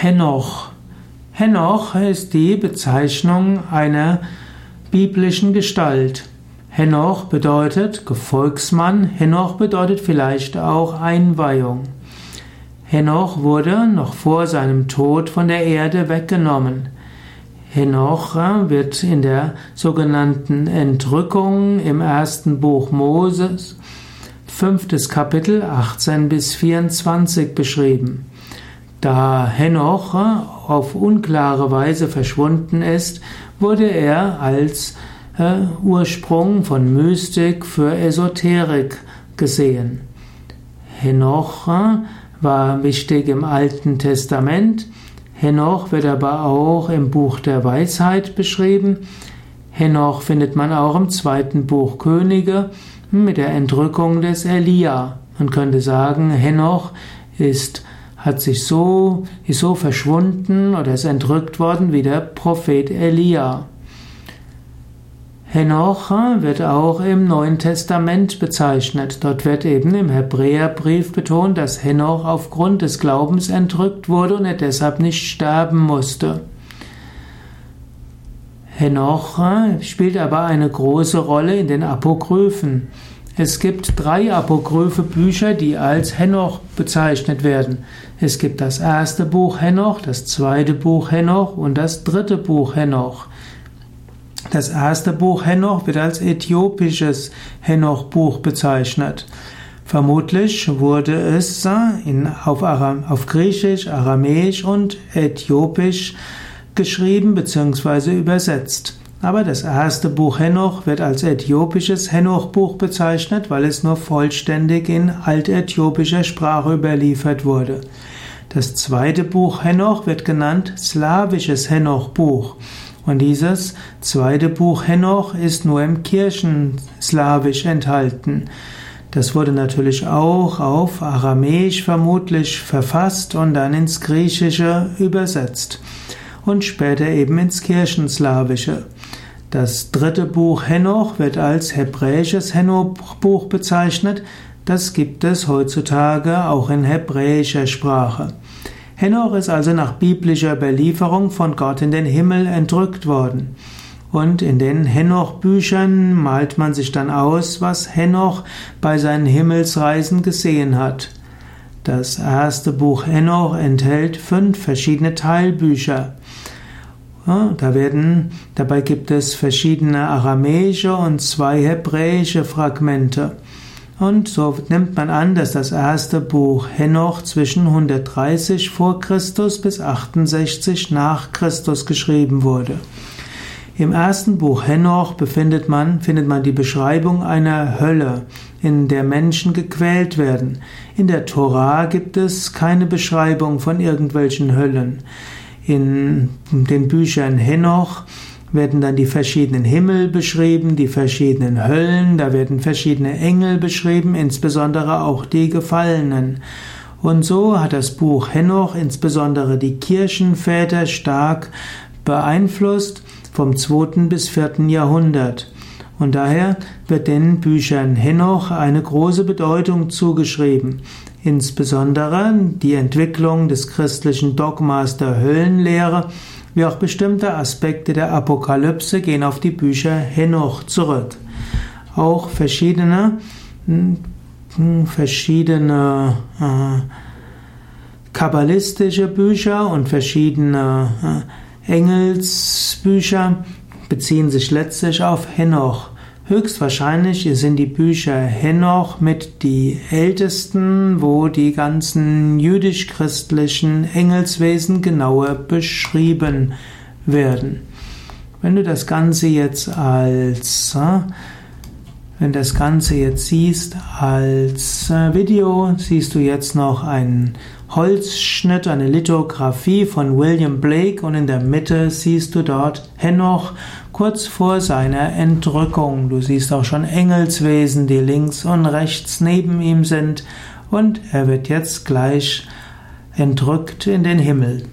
Henoch. Henoch ist die Bezeichnung einer biblischen Gestalt. Henoch bedeutet Gefolgsmann, Henoch bedeutet vielleicht auch Einweihung. Henoch wurde noch vor seinem Tod von der Erde weggenommen. Henoch wird in der sogenannten Entrückung im ersten Buch Moses, fünftes Kapitel 18 bis 24 beschrieben. Da Henoch auf unklare Weise verschwunden ist, wurde er als äh, Ursprung von Mystik für Esoterik gesehen. Henoch war wichtig im Alten Testament, Henoch wird aber auch im Buch der Weisheit beschrieben. Henoch findet man auch im zweiten Buch Könige mit der Entrückung des Elia. Man könnte sagen, Henoch ist, hat sich so, ist so verschwunden oder ist entrückt worden wie der Prophet Elia. Henoch wird auch im Neuen Testament bezeichnet. Dort wird eben im Hebräerbrief betont, dass Henoch aufgrund des Glaubens entrückt wurde und er deshalb nicht sterben musste. Henoch spielt aber eine große Rolle in den Apokryphen. Es gibt drei apokryphe Bücher, die als Henoch bezeichnet werden. Es gibt das erste Buch Henoch, das zweite Buch Henoch und das dritte Buch Henoch. Das erste Buch Henoch wird als äthiopisches Henoch-Buch bezeichnet. Vermutlich wurde es in, auf, Aram, auf Griechisch, Aramäisch und Äthiopisch geschrieben bzw. übersetzt. Aber das erste Buch Henoch wird als äthiopisches Henoch-Buch bezeichnet, weil es nur vollständig in altäthiopischer Sprache überliefert wurde. Das zweite Buch Henoch wird genannt slawisches Henoch-Buch. Und dieses zweite Buch Henoch ist nur im Kirchenslawisch enthalten. Das wurde natürlich auch auf Aramäisch vermutlich verfasst und dann ins Griechische übersetzt und später eben ins Kirchenslawische. Das dritte Buch Henoch wird als hebräisches Henoch-Buch bezeichnet. Das gibt es heutzutage auch in hebräischer Sprache. Henoch ist also nach biblischer Überlieferung von Gott in den Himmel entrückt worden. Und in den Henoch-Büchern malt man sich dann aus, was Henoch bei seinen Himmelsreisen gesehen hat. Das erste Buch Henoch enthält fünf verschiedene Teilbücher. Da werden, dabei gibt es verschiedene aramäische und zwei hebräische Fragmente. Und so nimmt man an, dass das erste Buch Henoch zwischen 130 vor Christus bis 68 nach Christus geschrieben wurde. Im ersten Buch Henoch befindet man, findet man die Beschreibung einer Hölle, in der Menschen gequält werden. In der Torah gibt es keine Beschreibung von irgendwelchen Höllen. In den Büchern Henoch werden dann die verschiedenen Himmel beschrieben, die verschiedenen Höllen, da werden verschiedene Engel beschrieben, insbesondere auch die Gefallenen. Und so hat das Buch Henoch insbesondere die Kirchenväter stark beeinflusst vom 2. bis 4. Jahrhundert. Und daher wird den Büchern Henoch eine große Bedeutung zugeschrieben. Insbesondere die Entwicklung des christlichen Dogmas der Höllenlehre wie auch bestimmte Aspekte der Apokalypse gehen auf die Bücher Henoch zurück. Auch verschiedene, hm, verschiedene äh, kabbalistische Bücher und verschiedene äh, Engelsbücher beziehen sich letztlich auf Henoch. Höchstwahrscheinlich sind die Bücher Henoch mit die ältesten, wo die ganzen jüdisch-christlichen Engelswesen genauer beschrieben werden. Wenn du das Ganze jetzt als äh, wenn das Ganze jetzt siehst als äh, Video, siehst du jetzt noch einen Holzschnitt, eine Lithografie von William Blake und in der Mitte siehst du dort Henoch kurz vor seiner Entrückung. Du siehst auch schon Engelswesen, die links und rechts neben ihm sind und er wird jetzt gleich entrückt in den Himmel.